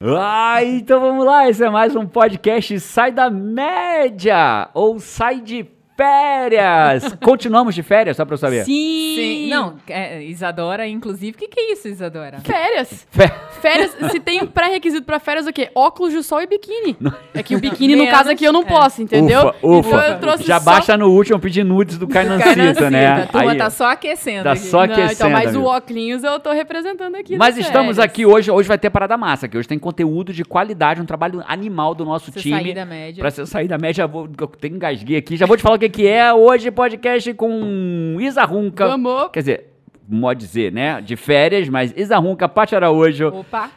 Ah, então vamos lá, esse é mais um podcast Sai da Média ou Sai de Férias. Continuamos de férias, só pra eu saber? Sim. Sim. Não, é, Isadora, inclusive. O que, que é isso, Isadora? Férias. Fé- Férias, se tem um pré-requisito pra férias, o quê? Óculos de sol e biquíni. É que o biquíni, no Menos, caso aqui, eu não é. posso, entendeu? Ufa, ufa. Então eu trouxe Já só... baixa no último pedir nudes do Cainancita, né? A turma Aí- tá só aquecendo. Tá aqui. só Não, então, aquecendo, mas o amigo. óculos eu tô representando aqui. Mas nas estamos férias. aqui hoje, hoje vai ter parada massa, que hoje tem conteúdo de qualidade, um trabalho animal do nosso Você time. sair da média. Pra você sair da média, eu vou, eu tenho engasguei aqui. Já vou te falar o que, que é hoje podcast com Isa Runca. Vamos. Quer dizer, pode dizer, né? De férias, mas Isa Runca, Paty Araújo, Opa.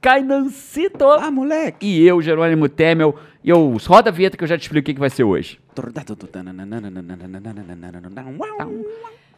Cainancito Ah, moleque! e eu, Jerônimo Temel. E eu, roda a vinheta que eu já te explico o que, que vai ser hoje.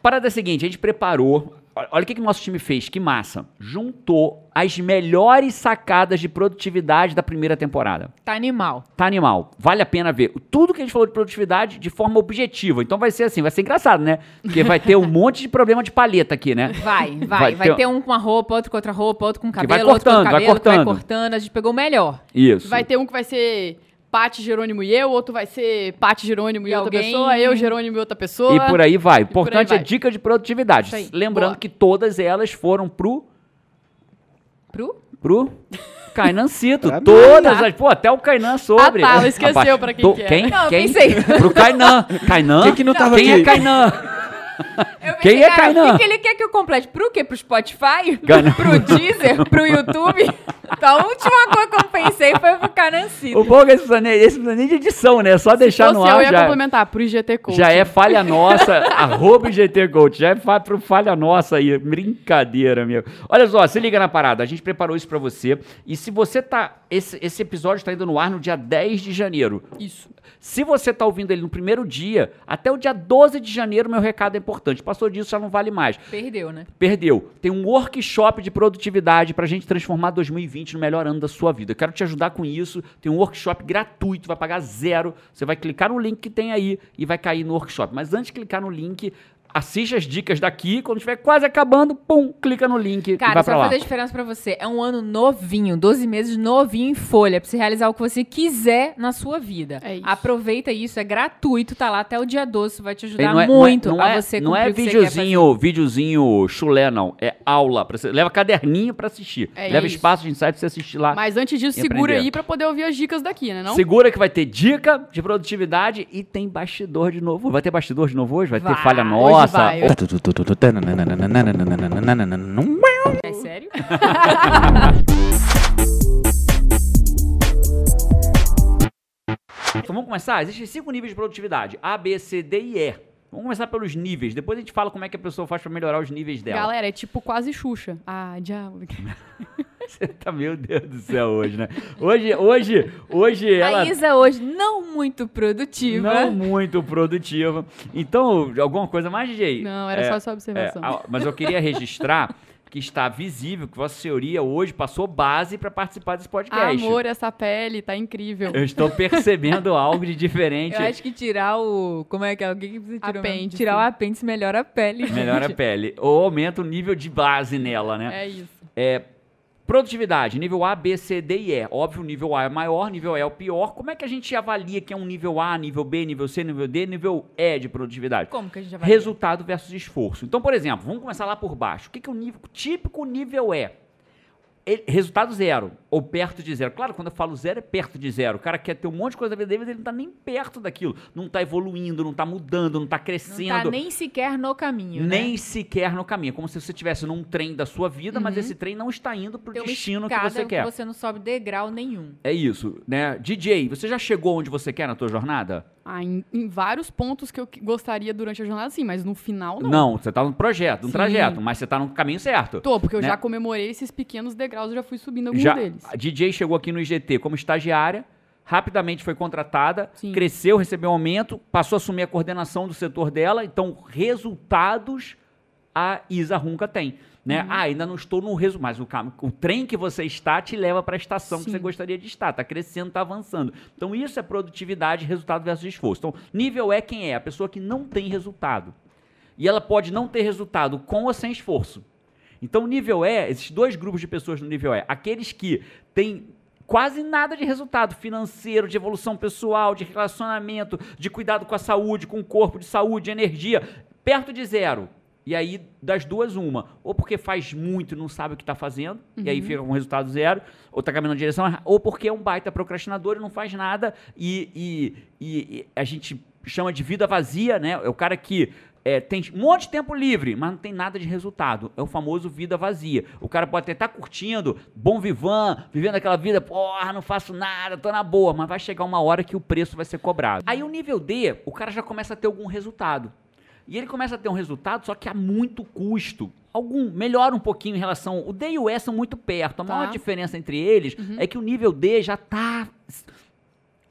Parada é a seguinte, a gente preparou. Olha o que, que o nosso time fez, que massa. Juntou as melhores sacadas de produtividade da primeira temporada. Tá animal. Tá animal. Vale a pena ver. Tudo que a gente falou de produtividade de forma objetiva. Então vai ser assim, vai ser engraçado, né? Porque vai ter um monte de problema de paleta aqui, né? Vai, vai. Vai Vai, ter- ter... um com uma roupa, outro com outra roupa, outro com vai cabelo, outro com cortando, outro vai cabelo, que cortando. vai cortando. A gente pegou o melhor. Isso. Vai ter um que vai ser Paty, Jerônimo e eu, outro vai ser Paty, Jerônimo e, E outra alguém- pessoa, eu, Jerônimo e outra pessoa. E por aí vai. O por aí importante é vai. dica de produtividade. Lembrando Boa. que todas elas foram pro. Pro? pro. Cainancito. Pra mim. Todas tá. as. Pô, até o Kainan sobre. Ah, tá, ela esqueceu Rapaz, pra quem to- que é. Quem? Não, quem? pensei. Pro Kainan. Kainan? Quem que não tava Quem aqui? é Kainan? Quem pensei, é cara, Kainan? O que, ele quer que eu complete? Pro quê? Pro Spotify? Kainan. Pro Deezer? Pro YouTube? Então, a última coisa que eu pensei foi pro Canancito. O bom é que esse precisa esse precisa nem de edição, né? É só deixar Se no ar. eu ia já, complementar pro IGT Coach. já é falha nossa. arroba IGT Coach. Já é fa pro falha nossa aí. Brincadeira, meu. Olha só, se liga na parada. A gente preparou isso pra você. E se você tá. Esse, esse episódio tá indo no ar no dia 10 de janeiro. Isso. Se você tá ouvindo ele no primeiro dia, até o dia 12 de janeiro, meu recado é importante. Passou disso, já não vale mais. Perdeu, né? Perdeu. Tem um workshop de produtividade pra gente transformar 2020 no melhor ano da sua vida. Eu quero te ajudar com isso. Tem um workshop gratuito, vai pagar zero. Você vai clicar no link que tem aí e vai cair no workshop. Mas antes de clicar no link, assiste as dicas daqui. Quando estiver quase acabando, pum, clica no link e Cara, vai isso pra vai lá. fazer diferença pra você. É um ano novinho, 12 meses novinho em folha, pra você realizar o que você quiser na sua vida. É isso. Aproveita isso, é gratuito, tá lá até o dia 12, isso vai te E ajudar não é- muito não é, a você não é videozinho, videozinho chulé, não. É aula. Pra você, leva caderninho pra assistir. É leva isso. espaço de insight pra você assistir lá. Mas antes disso, E segura aprender. aí pra poder ouvir as dicas daqui, né? Não? Segura que vai ter dica de produtividade e tem bastidor de novo. Vai ter bastidor de novo hoje? Vai, ter Vai, falha hoje nossa? vai. É sério? Então vamos começar? Existem cinco níveis de produtividade: A, B, C, D e E. Vamos começar pelos níveis. Depois a gente fala como é que a pessoa faz pra melhorar os níveis dela. Galera, é tipo quase Xuxa. Ah, diabo. Você tá, meu Deus do céu, hoje, né? Hoje, hoje, hoje ela. A Isa hoje não muito produtiva. Não muito produtiva. Então, alguma coisa mais, DJ? Não, era só essa observação. É, mas eu queria registrar que está visível que Vossa Senhoria hoje passou base para participar desse podcast. Amor, essa pele tá incrível. Eu estou percebendo algo de Eu diferente. acho que tirar o. Como é que é? Alguém que precisa tirar o- Apêndice. Tirar o apêndice melhora a pele. Melhora a gente. pele. Ou aumenta o nível de base nela, né? É isso. É, produtividade, nível A, B, C, D e E. Óbvio, o nível A é maior, nível E é o pior. Como é que a gente avalia que é um nível A, nível B, nível C, nível D, nível E de produtividade? Como que a gente vai. Resultado versus esforço. Então, por exemplo, vamos começar lá por baixo. O que, que é o nível, típico nível é? Ele- resultado zero, ou perto de zero. Claro, quando eu falo zero, é perto de zero. O cara quer ter um monte de coisa na vida dele, mas ele não tá nem perto daquilo. Não tá evoluindo, não tá mudando, não tá Não crescendo. tá nem sequer no caminho. nem né? sequer no caminho. É como se você estivesse num trem da sua vida, mas esse trem não está indo pro Tem uma destino que você quer. você não sobe degrau nenhum. É isso, né? DJ, você já chegou onde você quer na tua jornada? Ah, em, em vários pontos que eu gostaria durante a jornada, sim, mas no final não. Não, você tá no projeto, no Sim. trajeto, mas você tá no caminho certo. Tô, porque eu Né? já comemorei esses pequenos degraus, eu já fui subindo alguns Já, deles. a DJ chegou aqui no IGT como estagiária, rapidamente foi contratada, Sim. cresceu, recebeu um aumento, passou a assumir a coordenação do setor dela, então resultados a Isa Runca tem. Né? Uhum. Ah, ainda não estou no resultado, mas o, o trem que você está te leva para a estação que Sim. você gostaria de estar, está crescendo, está avançando. Então isso é produtividade, resultado versus esforço. Então nível é quem é? A pessoa que não tem resultado. E ela pode não ter resultado com ou sem esforço. Então, o nível E, esses dois grupos de pessoas no nível E, aqueles que têm quase nada de resultado financeiro, de evolução pessoal, de relacionamento, de cuidado com a saúde, com o corpo, de saúde, de energia, perto de zero. E aí, das duas, uma. Ou porque faz muito e não sabe o que está fazendo, e aí fica com resultado zero, ou está caminhando na direção ou porque é um baita procrastinador e não faz nada, e, e- e- e a gente chama de vida vazia, né? É o cara que é, tem um monte de tempo livre, mas não tem nada de resultado. É o famoso vida vazia. O cara pode até estar curtindo, bom vivan, vivendo aquela vida, porra, não faço nada, tô na boa, mas vai chegar uma hora que o preço vai ser cobrado. Aí o nível D, o cara já começa a ter algum resultado. E ele começa a ter um resultado, só que a muito custo. Algum, melhora um pouquinho em relação. O D e o E são muito perto. A Tá. maior diferença entre eles é que o nível D já tá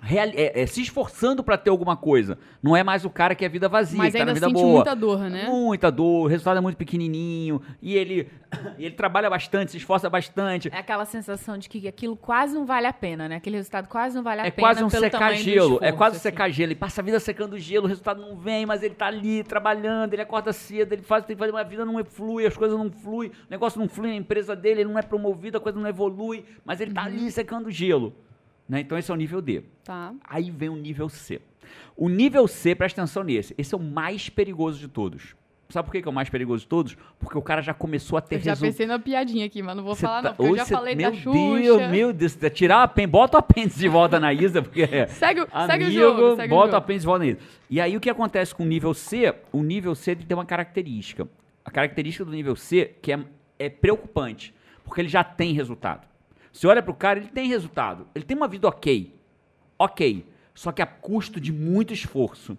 real- é- é, se esforçando para ter alguma coisa. Não é mais o cara que é vida vazia, Mas que tá na ainda vida sente boa. muita dor, né? Muita dor, o resultado é muito pequenininho. E ele, ele trabalha bastante, se esforça bastante. É aquela sensação de que aquilo quase não vale a pena, né? Aquele resultado quase não vale a É pena. quase um pelo secar gelo. É esforço, quase um assim. secar gelo. Ele passa a vida secando gelo, o resultado não vem, mas ele tá ali trabalhando, ele acorda cedo, ele faz, tem que fazer uma vida, não flui, as coisas não fluem, o negócio não flui na empresa dele, ele não é promovido, a coisa não evolui, mas ele tá ali secando gelo. Né? Então esse é o nível D. Tá. Aí vem o nível C. O nível C, presta atenção nesse, esse é o mais perigoso de todos. Sabe por que que é o mais perigoso de todos? Porque o cara já começou a ter Eu já resultado. pensei na piadinha aqui, mas não vou Cê falar tá- não, porque eu já cê- falei meu da Xuxa. Deus, meu Deus, tirar o apêndice, bota o apêndice de volta na Isa, porque Segue, o- segue o Amigo, jogo, segue o bota o jogo. apêndice de volta na Isa. E aí o que acontece com o nível C? O nível C tem uma característica. A característica do nível C que é, é preocupante, porque ele já tem resultado. Você olha pro cara, ele tem resultado. Ele tem uma vida ok. Ok. Só que a custo de muito esforço.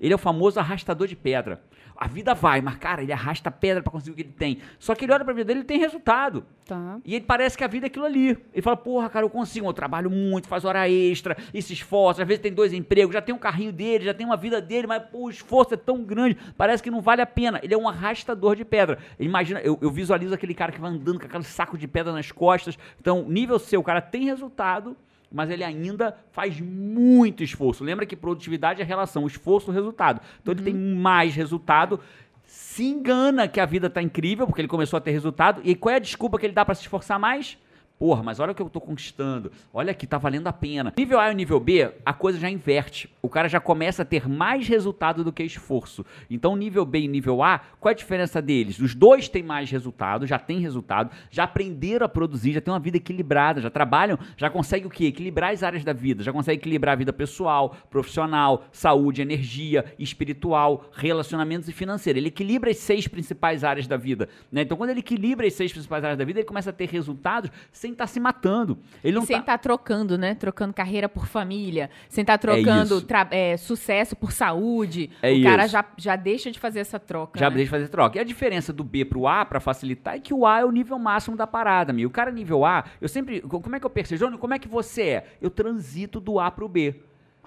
Ele é o famoso arrastador de pedra. A vida vai, mas, cara, ele arrasta pedra pra conseguir o que ele tem. Só que ele olha pra vida dele e ele tem resultado. Tá. E ele parece que a vida é aquilo ali. Ele fala, porra, cara, eu consigo, eu trabalho muito, faz hora extra, e se esforça, às vezes tem dois empregos, já tem um carrinho dele, já tem uma vida dele, mas pô, o esforço é tão grande, parece que não vale a pena. Ele é um arrastador de pedra. Imagina, eu, eu visualizo aquele cara que vai andando com aquele saco de pedra nas costas. Então, nível C, o cara tem resultado, mas ele ainda faz muito esforço. Lembra que produtividade é relação esforço-resultado. Então ele tem mais resultado, se engana que a vida tá incrível, porque ele começou a ter resultado. E qual é a desculpa que ele dá para se esforçar mais? Porra, mas olha o que eu tô conquistando. Olha aqui, tá valendo a pena. Nível A e nível B, a coisa já inverte. O cara já começa a ter mais resultado do que esforço. Então, nível B e nível A, qual é a diferença deles? Os dois têm mais resultado, já têm resultado, já aprenderam a produzir, já têm uma vida equilibrada, já trabalham, já conseguem o quê? Equilibrar as áreas da vida, já conseguem equilibrar a vida pessoal, profissional, saúde, energia, espiritual, relacionamentos e financeiro. Ele equilibra as seis principais áreas da vida. Né? Então, quando ele equilibra as seis principais áreas da vida, ele começa a ter resultados sem estar se matando. Ele não sem tá... estar trocando, né? Trocando carreira por família, sem estar trocando isso. tra- é, sucesso por saúde. É o cara isso. já, já deixa de fazer essa troca. Já né? deixa de fazer troca. E a diferença do B pro A, pra facilitar, é que o A é o nível máximo da parada, amigo. O cara nível A, eu sempre. Como é que eu percebo? Como é que você é? Eu transito do A pro B.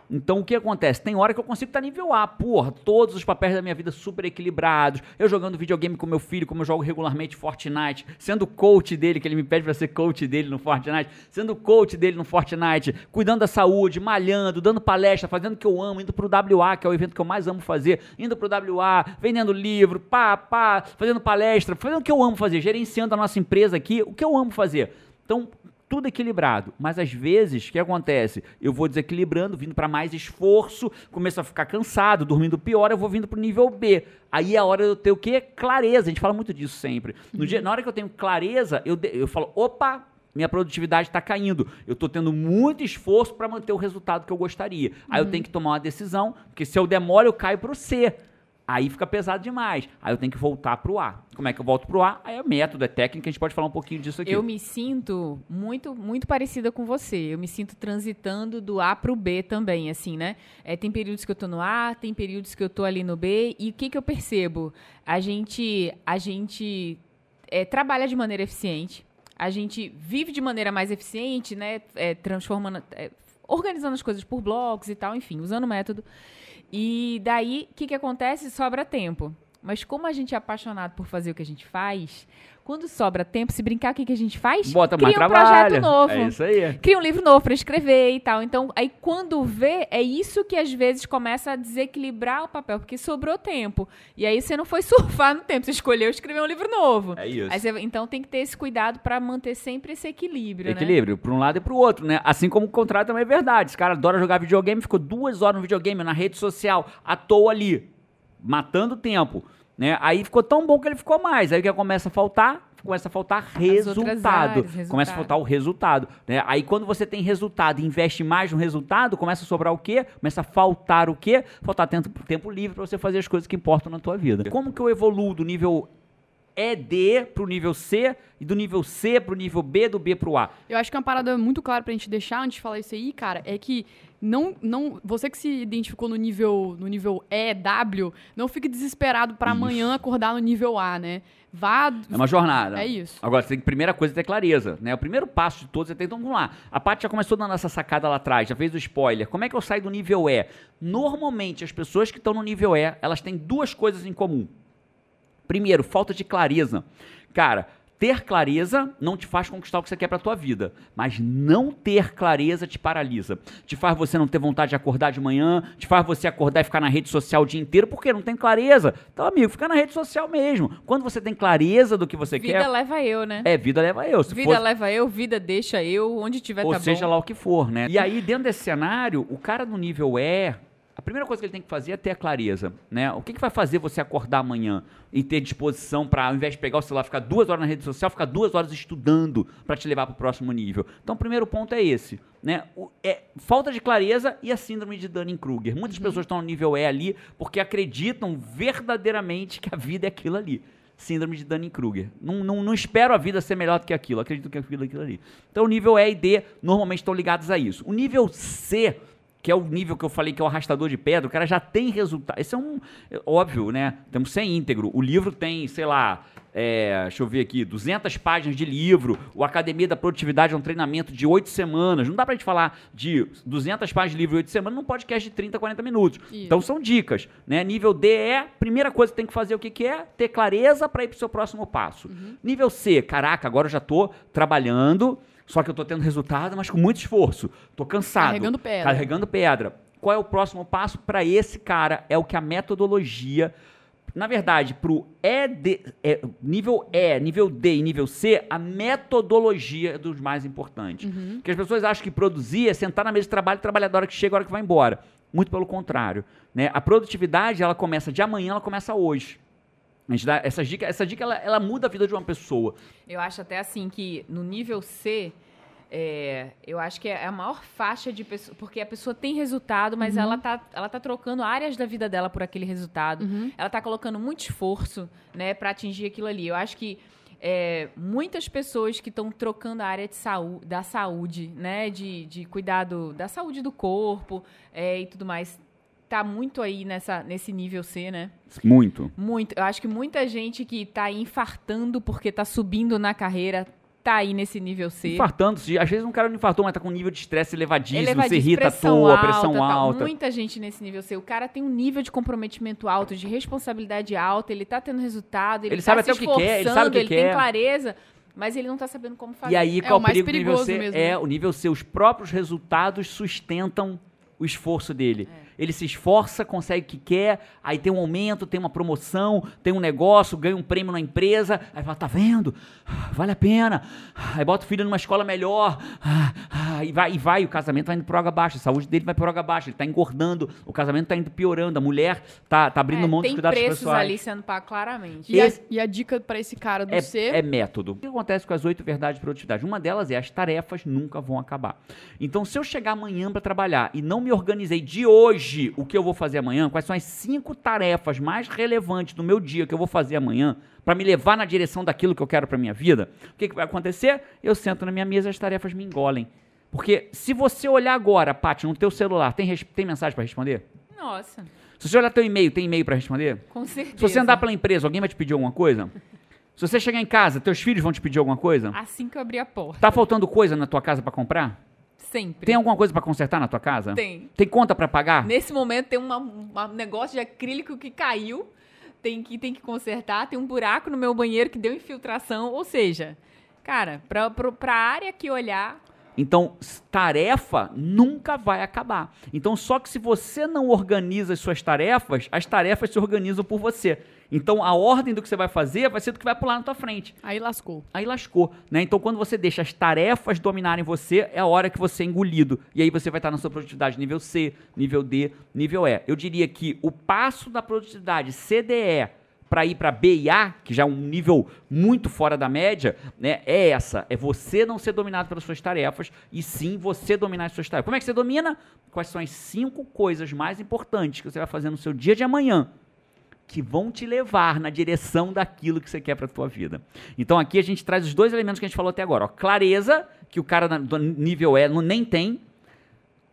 Então o que acontece? Tem hora que eu consigo estar nível A, porra, todos os papéis da minha vida super equilibrados. Eu jogando videogame com meu filho, como eu jogo regularmente Fortnite, sendo coach dele, que ele me pede pra ser coach dele no Fortnite, sendo coach dele no Fortnite, cuidando da saúde, malhando, dando palestra, fazendo o que eu amo, indo pro WA, que é o evento que eu mais amo fazer, indo pro WA, vendendo livro, pá, pá, fazendo palestra, fazendo o que eu amo fazer, gerenciando a nossa empresa aqui, o que eu amo fazer. Então, tudo equilibrado. Mas às vezes, o que acontece? Eu vou desequilibrando, vindo para mais esforço, começo a ficar cansado, dormindo pior, eu vou vindo pro nível B. Aí é a hora de eu ter o quê? Clareza. A gente fala muito disso sempre. No dia, na hora que eu tenho clareza, eu, eu falo, opa, minha produtividade está caindo. Eu estou tendo muito esforço para manter o resultado que eu gostaria. Aí eu tenho que tomar uma decisão, porque se eu demoro, eu caio pro C. Aí fica pesado demais. Aí eu tenho que voltar pro A. Como é que eu volto pro A? Aí é método, é técnica, a gente pode falar um pouquinho disso aqui. Eu me sinto muito, muito parecida com você. Eu me sinto transitando do A pro B também, assim, né? É, tem períodos que eu tô no A, tem períodos que eu tô ali no B. E o que, que eu percebo? A gente, a gente é, trabalha de maneira eficiente. A gente vive de maneira mais eficiente, né? É, transformando, é, organizando as coisas por blocos e tal, enfim, usando o método. E daí, o que, que acontece? Sobra tempo. Mas como a gente é apaixonado por fazer o que a gente faz, quando sobra tempo, se brincar, o que, que a gente faz? Bota Cria um projeto novo. É isso aí. Cria um livro novo para escrever e tal. Então, aí quando vê, é isso que às vezes começa a desequilibrar o papel, porque sobrou tempo. E aí você não foi surfar no tempo, você escolheu escrever um livro novo. É isso. Você- então tem que ter esse cuidado para manter sempre esse equilíbrio, né? Equilíbrio, pra um lado e pro outro, né? Assim como o contrário também é verdade. Esse cara adora jogar videogame, ficou duas horas no videogame, na rede social, à toa ali, matando tempo, né? Aí ficou tão bom que ele ficou mais. Aí o que começa a faltar? Começa a faltar resultado. áreas, Começa a resultado. faltar o resultado, né? Aí quando você tem resultado e investe mais no resultado, começa a sobrar o quê? Começa a faltar o quê? Faltar tempo, tempo livre pra você fazer as coisas que importam na tua vida. Como que eu evoluo do nível ED pro nível C e do nível C pro nível B, do B pro A? Eu acho que uma parada muito clara pra gente deixar antes de falar isso aí, cara, é que não, não, você que se identificou no nível, no nível E, W, não fique desesperado pra Isso. amanhã acordar no nível A, né? Vá. É uma jornada. É isso. Agora, você tem que, primeira coisa é ter clareza, né? O primeiro passo de todos é ter, então vamos lá. A Paty já começou dando essa sacada lá atrás, já fez o spoiler. Como é que eu saio do nível E? Normalmente, as pessoas que estão no nível E, elas têm duas coisas em comum. Primeiro, falta de clareza. Cara, ter clareza não te faz conquistar o que você quer pra tua vida, mas não ter clareza te paralisa. Te faz você não ter vontade de acordar de manhã, te faz você acordar e ficar na rede social o dia inteiro, porque não tem clareza. Então, amigo, fica na rede social mesmo. Quando você tem clareza do que você Vida quer, leva eu, né? é, vida leva eu. Se vida fosse- leva eu, vida deixa eu, onde tiver ou tá seja bom. lá o que for, né? E aí, dentro desse cenário, o cara no nível E, a primeira coisa que ele tem que fazer é ter a clareza, né? O que, que vai fazer você acordar amanhã e ter disposição para, ao invés de pegar o celular, ficar duas horas na rede social, ficar duas horas estudando para te levar para o próximo nível? Então, o primeiro ponto é esse, né? O- é falta de clareza e a síndrome de Dunning-Kruger. Muitas pessoas estão no nível E ali porque acreditam verdadeiramente que a vida é aquilo ali. Síndrome de Dunning-Kruger. Não, não, não espero a vida ser melhor do que aquilo. Acredito que aquilo é aquilo ali. Então, o nível E e D normalmente estão ligados a isso. O nível C, que é o nível que eu falei que é o arrastador de pedra, o cara já tem resultado. Esse é um. óbvio, né? Temos que ser íntegro. O livro tem, sei lá. é, deixa eu ver aqui, 200 páginas de livro. O Academia da Produtividade é um treinamento de 8 semanas. Não dá pra gente falar de 200 páginas de livro em 8 semanas num podcast de 30, 40 minutos. Isso. Então são dicas, né? Nível D é, primeira coisa que tem que fazer o que, que é? Ter clareza para ir pro seu próximo passo. Nível C, caraca, agora eu já tô trabalhando, só que eu tô tendo resultado, mas com muito esforço. Tô cansado. Carregando pedra. Carregando pedra. Qual é o próximo passo para esse cara? É o que a metodologia na verdade, pro ED, é, nível E, nível D e nível C, a metodologia é dos mais importantes. Porque as pessoas acham que produzir é sentar na mesa de trabalho e trabalhar da hora que chega, a hora que vai embora. Muito pelo contrário. Né? A produtividade, ela começa de amanhã, ela começa hoje. A gente dá essa dica, essa dica ela, ela muda a vida de uma pessoa. Eu acho até assim que no nível C, é, eu acho que é a maior faixa de pessoa, porque a pessoa tem resultado, mas ela, tá, ela tá trocando áreas da vida dela por aquele resultado. Ela tá colocando muito esforço, né, para atingir aquilo ali. Eu acho que é, muitas pessoas que estão trocando a área de saúde, da saúde, né, de, de cuidado da saúde do corpo é, e tudo mais, tá muito aí nessa, nesse nível C, né? Muito. Muito. Eu acho que muita gente que tá infartando porque tá subindo na carreira tá aí nesse nível C. Infartando, se- às vezes um cara não infartou, mas tá com um nível de estresse elevadíssimo, Elevadíssimo, se irrita à pressão toa, alta, pressão tá. alta. Muita gente nesse nível C. O cara tem um nível de comprometimento alto, de responsabilidade alta, ele tá tendo resultado, ele, Ele tá sabe se até o que quer, ele sabe o que ele quer. tem clareza, mas ele não tá sabendo como fazer. E aí, É qual o mais perigo do nível C? mesmo, É, né? o nível C, os próprios resultados sustentam o esforço dele. É. Ele se esforça, consegue o que quer, aí tem um aumento, tem uma promoção, tem um negócio, ganha um prêmio na empresa, aí fala, tá vendo? Vale a pena. Aí bota o filho numa escola melhor, e vai, e vai, o casamento vai indo por água abaixo, a saúde dele vai por água abaixo, ele tá engordando, o casamento tá indo piorando, a mulher tá, tá abrindo É, mão dos tem cuidados preços pessoais. ali sendo pago claramente. E, a, Esse- e a dica pra esse cara do É, C. é método. O que acontece com as oito verdades de produtividade? Uma delas é as tarefas nunca vão acabar. Então, se eu chegar amanhã para trabalhar e não me organizei de hoje o que eu vou fazer amanhã, quais são as cinco tarefas mais relevantes do meu dia que eu vou fazer amanhã para me levar na direção daquilo que eu quero para minha vida, o que, que vai acontecer? Eu sento na minha mesa e as tarefas me engolem. Porque se você olhar agora, Paty, no teu celular, tem, tem mensagem para responder? Nossa, Se você olhar teu e-mail, tem e-mail para responder? com certeza. Se você andar pela empresa, alguém vai te pedir alguma coisa? Se você chegar em casa, teus filhos vão te pedir alguma coisa? Assim que eu abrir a porta. Tá faltando coisa na tua casa pra comprar? Sempre. Tem alguma coisa pra consertar na tua casa? Tem. Tem conta pra pagar? Nesse momento tem uma- um negócio de acrílico que caiu. tem que, tem que consertar, tem um buraco no meu banheiro que deu infiltração. Ou seja, cara, pra, pra, pra área que olhar, Então, tarefa nunca vai acabar. Então, só que se você não organiza as suas tarefas, as tarefas se organizam por você. Então, a ordem do que você vai fazer vai ser do que vai pular na tua frente. Aí lascou. Aí lascou, né? Então, quando você deixa as tarefas dominarem você, é a hora que você é engolido. E aí você vai estar na sua produtividade nível C, nível D, nível E. Eu diria que o passo da produtividade CDE para ir para B e A, que já é um nível muito fora da média, né? É essa, é você não ser dominado pelas suas tarefas e sim você dominar as suas tarefas. Como é que você domina? Quais são as cinco coisas mais importantes que você vai fazer no seu dia de amanhã? Que vão te levar na direção daquilo que você quer para a tua vida. Então aqui a gente traz os dois elementos que a gente falou até agora. Ó. Clareza, que o cara do nível E nem tem,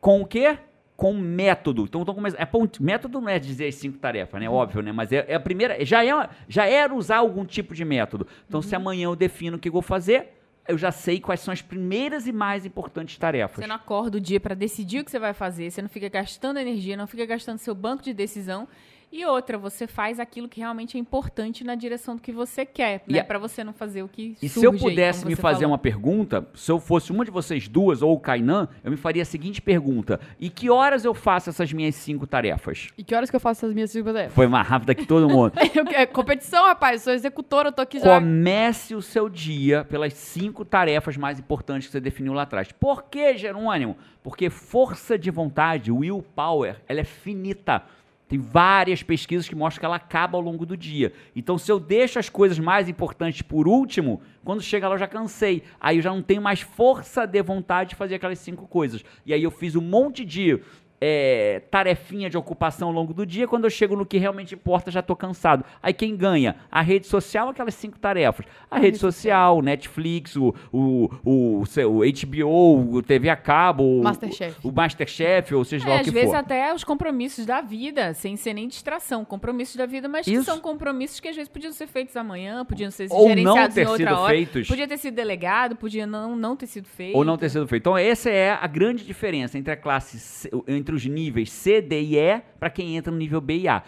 com o quê? Com método. Então, então é ponto, método não é dizer as cinco tarefas, né? Óbvio, né? Mas é, é a primeira, já é, já era usar algum tipo de método. Então, se amanhã eu defino o que eu vou fazer, eu já sei quais são as primeiras e mais importantes tarefas. você não acorda o dia para decidir o que você vai fazer, você não fica gastando energia, não fica gastando seu banco de decisão. E outra, você faz aquilo que realmente é importante na direção do que você quer, E né? Para você não fazer o que E surge se eu aí, pudesse como me fazer falou. uma pergunta, se eu fosse uma de vocês duas ou o Kainan, eu me faria a seguinte pergunta: E que horas eu faço essas minhas cinco tarefas? E que horas que eu faço essas minhas cinco tarefas? Foi mais rápida que todo mundo. Eu- é competição, rapaz. Sou executora, eu tô aqui já. Comece o seu dia pelas cinco tarefas mais importantes que você definiu lá atrás. Por que, Jerônimo? Porque força de vontade, willpower, ela é finita. Tem várias pesquisas que mostram que ela acaba ao longo do dia. Então, se eu deixo as coisas mais importantes por último, quando chega lá eu já cansei. Aí eu já não tenho mais força de vontade de fazer aquelas cinco coisas. E aí eu fiz um monte de é, tarefinha de ocupação ao longo do dia. Quando eu chego no que realmente importa, já tô cansado. Aí quem ganha? A rede social, aquelas cinco tarefas. A, rede, social, Netflix, o, o, o, o HBO, o TV a cabo, o- Masterchef. O, Masterchef, ou seja lá É, o às que vezes for. até os compromissos da vida, sem ser nem distração, compromissos da vida, mas que Isso. são compromissos que às vezes podiam ser feitos amanhã, podiam ser Ou não gerenciados ter em outra sido hora, feitos. podia ter sido delegado, podia não, não ter sido feito. Ou não ter sido feito. Então, essa é a grande diferença entre a classe, C- entre os níveis C, D e E, para quem entra no nível B e A.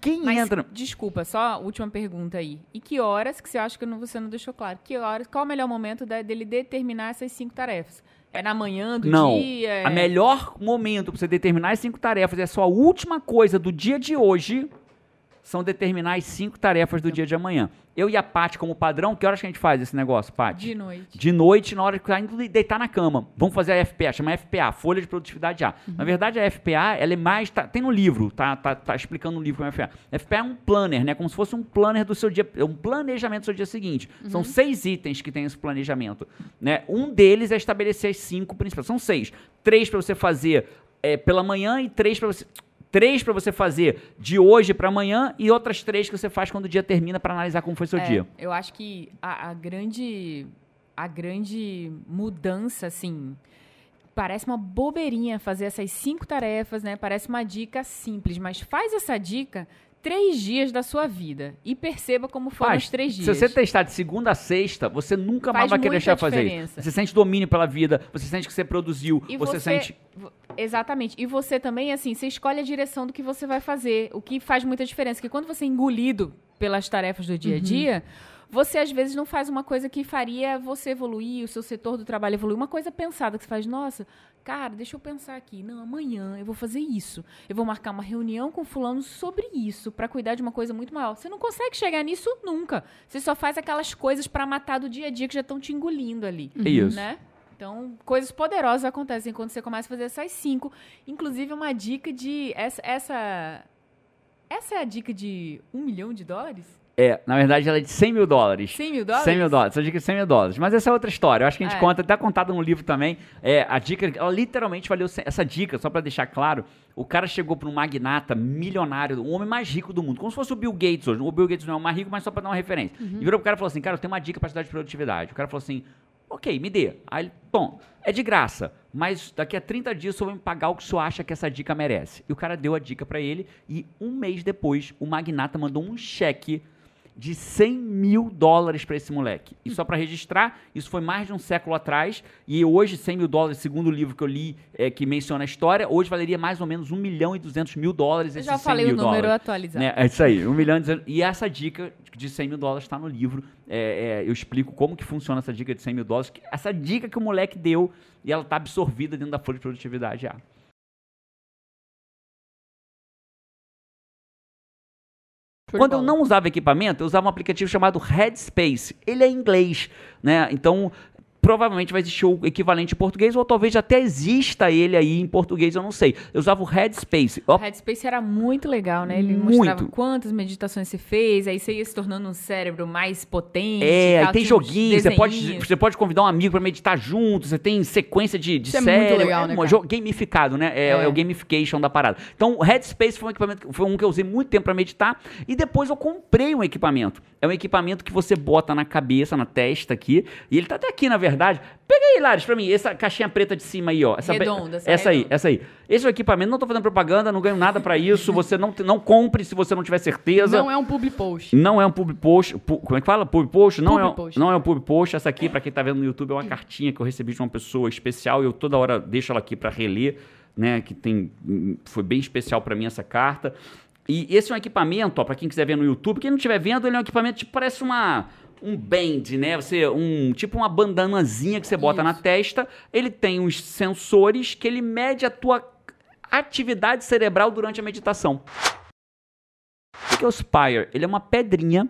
Quem Mas, entra. desculpa, só última pergunta aí. E que horas, que você acha que não- você não deixou claro, que horas, qual é o melhor momento dele determinar essas cinco tarefas? É na manhã do Não. dia? É... A melhor momento para você determinar as cinco tarefas é a sua última coisa do dia de hoje são determinar as cinco tarefas do dia de amanhã. Eu e a Paty, como padrão, que horas que a gente faz esse negócio, Paty? De noite. De noite, na hora que tá indo deitar na cama. Vamos fazer a FPA, chama FPA, Folha de Produtividade A. Uhum. Na verdade, a FPA, ela é mais. tá- tem no livro, tá, tá, tá explicando no livro como é FPA. FPA é um planner, né? Como se fosse um planner do seu dia. é Um planejamento do seu dia seguinte. Uhum. São seis itens que tem esse planejamento. Né? Um deles é estabelecer as cinco principais. São seis. Três para você fazer é, pela manhã e três para você. Três para você fazer de hoje para amanhã e outras três que você faz quando o dia termina para analisar como foi seu É, dia. Eu acho que a, a grande a grande mudança, assim, parece uma bobeirinha fazer essas cinco tarefas, né? Parece uma dica simples, mas faz essa dica três dias da sua vida e perceba como foram Faz. os três Se dias. você testar de segunda a sexta, você nunca mais Faz vai querer deixar de fazer diferença. isso. Você sente domínio pela vida, você sente que você produziu, E você, sente. Exatamente. E você também, assim, você escolhe a direção do que você vai fazer. O que faz muita diferença. Que quando você é engolido pelas tarefas do Uhum. dia a dia, você às vezes não faz uma coisa que faria você evoluir, o seu setor do trabalho evoluir. Uma coisa pensada que você faz, nossa, cara, deixa eu pensar aqui. Não, amanhã eu vou fazer isso. Eu vou marcar uma reunião com fulano sobre isso, para cuidar de uma coisa muito maior. Você não consegue chegar nisso nunca. Você só faz aquelas coisas para matar do dia a dia que já estão te engolindo ali. Isso. Né? Então, coisas poderosas acontecem quando você começa a fazer essas cinco. Inclusive, uma dica de. Essa, essa, essa é a dica de um milhão de dólares? É, na verdade, ela é de 100 mil dólares. 100 mil dólares? 100 mil dólares, essa dica é 100 mil dólares. Mas essa é outra história. Eu acho que a gente É. conta, até contado no livro também. É, a dica, ela literalmente valeu. cem- Essa dica, só pra deixar claro, o cara chegou pra um magnata milionário, o homem mais rico do mundo, como se fosse o Bill Gates hoje. O Bill Gates não é o mais rico, mas só pra dar uma referência. E virou pro cara e falou assim: Cara, eu tenho uma dica pra te dar de produtividade. O cara falou assim: Ok, me dê. Aí bom, é de graça, mas daqui a 30 dias senhor vai me pagar o que o senhor acha que essa dica merece. E o cara deu a dica pra ele e um mês depois o magnata mandou um cheque de 100 mil dólares para esse moleque. E só para registrar, isso foi mais de um século atrás, e hoje 100 mil dólares, segundo o livro que eu li, é, que menciona a história, hoje valeria mais ou menos 1 milhão e 200 mil dólares Eu esses já 100 falei o mil número dólares. atualizado. Né? É isso aí, 1 milhão e 200 E essa dica de 100 mil dólares está no livro. É, é, eu explico como que funciona essa dica de 100 mil dólares. Essa dica que o moleque deu, e ela está absorvida dentro da folha de produtividade já. Quando eu não usava equipamento, eu usava um aplicativo chamado Headspace. Ele é em inglês, né? Então, provavelmente vai existir o equivalente em português, ou talvez até exista ele aí em português, eu não sei. Eu usava o Headspace. O Headspace era muito legal, né? Ele Muito. mostrava quantas meditações você fez, aí você ia se tornando um cérebro mais potente. É, tal, tem uns joguinhos, você pode, você pode convidar um amigo pra meditar junto, você tem sequência de, de Isso é série. muito legal, é né, cara? gamificado, né? É, É. é o gamification da parada. Então, o Headspace foi um equipamento, foi um que eu usei muito tempo pra meditar e depois eu comprei um equipamento. É um equipamento que você bota na cabeça, na testa aqui, e ele tá até aqui, na verdade. Pega aí, Lares, pra mim, essa caixinha preta de cima aí, ó. Essa, Redonda, essa essa aí, redonda. essa aí. Esse é o equipamento, não tô fazendo propaganda, não ganho nada pra isso, você não, não compre se você não tiver certeza. Não é um public post. Não é um pub post. pu- como é que fala? Pub post? Não, Pub é, um- post. não é um pub post. Essa aqui, pra quem tá vendo no YouTube, é uma cartinha que eu recebi de uma pessoa especial e eu toda hora deixo ela aqui pra reler, né? Que tem. Foi bem especial pra mim essa carta. E esse é um equipamento, ó, pra quem quiser ver no YouTube. Quem não estiver vendo, ele é um equipamento tipo, parece uma. Um band, né? Você, um, tipo uma bandanazinha que você bota na Isso. testa. Ele tem uns sensores que ele mede a tua atividade cerebral durante a meditação. O que é o Spire? Ele é uma pedrinha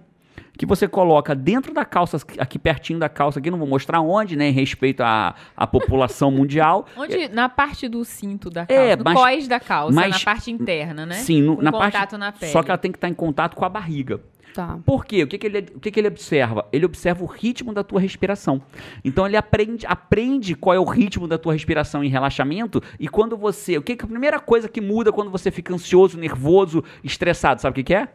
que você coloca dentro da calça, aqui pertinho da calça, aqui não vou mostrar onde, né, em respeito à, à população mundial. Onde? Na parte do cinto da calça. É, no mas- cós da calça, mas- na parte interna, né? Sim, no- na contato parte. na pele. Só que ela tem que estar em contato com a barriga. Tá. Por quê? O que, que, ele, o que, que ele observa? Ele observa o ritmo da tua respiração. Então ele aprende, aprende qual é o ritmo da tua respiração em relaxamento e quando você. O que, que a primeira coisa que muda quando você fica ansioso, nervoso, estressado, sabe o que, que é?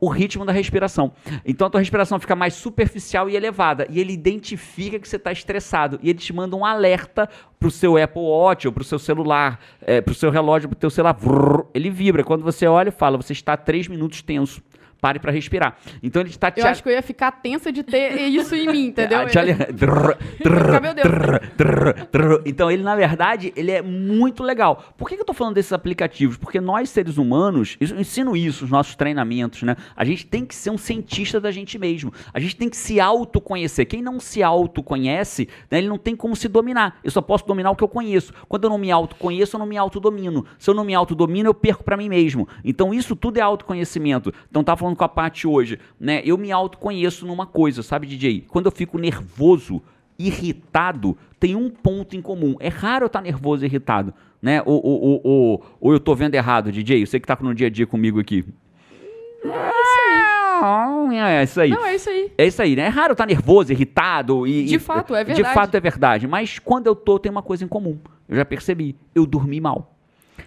O ritmo da respiração. Então a tua respiração fica mais superficial e elevada. E ele identifica que você está estressado. E ele te manda um alerta pro seu Apple Watch ou pro seu celular, é, pro seu relógio, pro teu celular. Ele vibra. Quando você olha fala, você está três minutos tenso. Pare para respirar. Então ele está te Eu acho que eu ia ficar tensa de ter isso em mim, entendeu? Te ale-. Então, ele, na verdade, ele é muito legal. Por que, que eu tô falando desses aplicativos? Porque nós, seres humanos, eu ensino isso nos nossos treinamentos, né? A gente tem que ser um cientista da gente mesmo. A gente tem que se autoconhecer. Quem não se autoconhece, né, ele não tem como se dominar. Eu só posso dominar o que eu conheço. Quando eu não me autoconheço, eu não me autodomino. Se eu não me autodomino, eu perco pra mim mesmo. Então, isso tudo é autoconhecimento. Então, tá falando com a parte hoje, né? Eu me autoconheço numa coisa, sabe, DJ? Quando eu fico nervoso, irritado, tem um ponto em comum. É raro eu estar nervoso e irritado, né? Ou, ou, ou, ou, ou eu tô vendo errado, DJ? Você que tá no dia a dia comigo aqui. É isso aí. Não, é isso aí. É isso aí, né? É raro eu estar nervoso, irritado e. De e- fato, é De verdade. fato é verdade. Mas quando eu tô, tem uma coisa em comum. Eu já percebi. Eu dormi mal.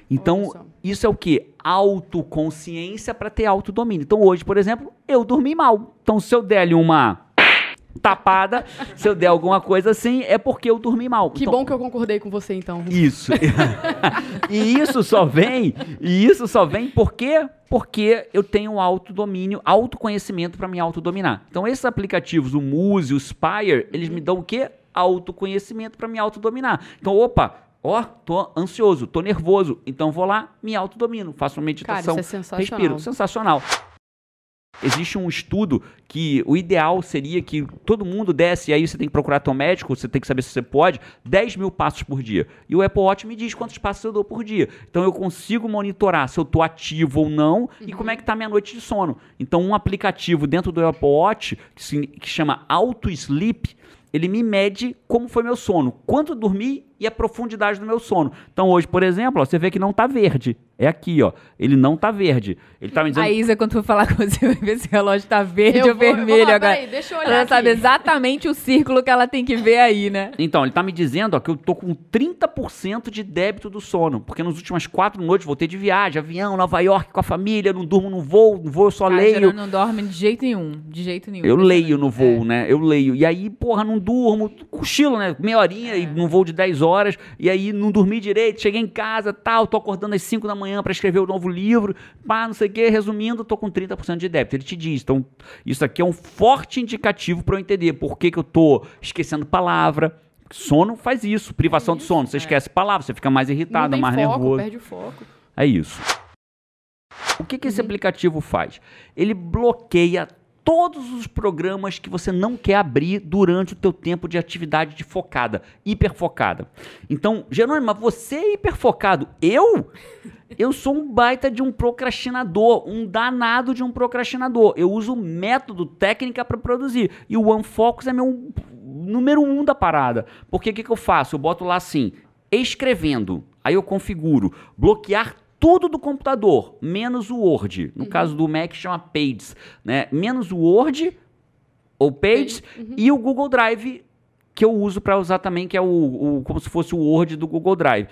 Então, isso é o quê? Autoconsciência para ter autodomínio. Então, hoje, por exemplo, eu dormi mal. Então, se eu der uma tapada, se eu der alguma coisa assim, é porque eu dormi mal. Que Então, bom que eu concordei com você, então. isso. e isso só vem, e isso só vem porque porque eu tenho autodomínio, autoconhecimento para me autodominar. Então esses aplicativos, o Muse, o Spire, eles me dão o quê? Autoconhecimento para me autodominar. Então, opa, ó, tô ansioso, tô nervoso, então vou lá, me autodomino, faço uma meditação, Cara, isso é sensacional. respiro, sensacional. Existe um estudo que o ideal seria que todo mundo desse, e aí você tem que procurar teu médico, você tem que saber se você pode, 10 mil passos por dia. E o Apple Watch me diz quantos passos eu dou por dia. Então eu consigo monitorar se eu estou ativo ou não e como é que está minha noite de sono. Então um aplicativo dentro do Apple Watch, que, se- que chama Auto Sleep, ele me mede como foi meu sono, quanto dormi e a profundidade do meu sono. Então hoje, por exemplo, ó, você vê que não está verde. É aqui, ó. Ele não está verde. Ele está me dizendo A Isa, quando for falar com você, vai ver se o relógio tá verde Eu ou vou- vermelho lá, agora. peraí, deixa eu olhar Ela sabe aqui. exatamente o círculo que ela tem que ver aí, né? Então, ele tá me dizendo ó, que eu tô com 30% de débito do sono, porque nas últimas quatro noites voltei de viagem, avião, Nova York com a família, não durmo no voo, no voo eu só Cara, leio. Não dorme de jeito nenhum. De jeito nenhum. Eu leio no voo, né? Eu leio. E aí, porra, não durmo, cochilo, né? Meia horinha e num voo de 10 horas. Horas, e aí não dormi direito, cheguei em casa, tal, tô acordando às 5 da manhã para escrever o novo livro, pá, não sei o quê, resumindo, tô com 30% de débito. Ele te diz, então, isso aqui é um forte indicativo para eu entender por que, que eu tô esquecendo palavra, Sono faz isso, privação de sono. Você esquece palavras, você fica mais irritado, mais foco, nervoso. perde o foco. É isso. O que, que esse aplicativo faz? Ele bloqueia todos os programas que você não quer abrir durante o teu tempo de atividade de focada, hiperfocada. Então, Jerônimo, você é hiperfocado. Eu? Eu sou um baita de um procrastinador, um danado de um procrastinador. Eu uso método, técnica para produzir. E o OneFocus é meu número um da parada. Porque o que, que eu faço? Eu boto lá assim, escrevendo. Aí eu configuro bloquear tudo do computador, menos o Word. No caso do Mac chama Pages, né? Menos o Word ou Pages e o Google Drive que eu uso para usar também, que é o, o- como se fosse o Word do Google Drive.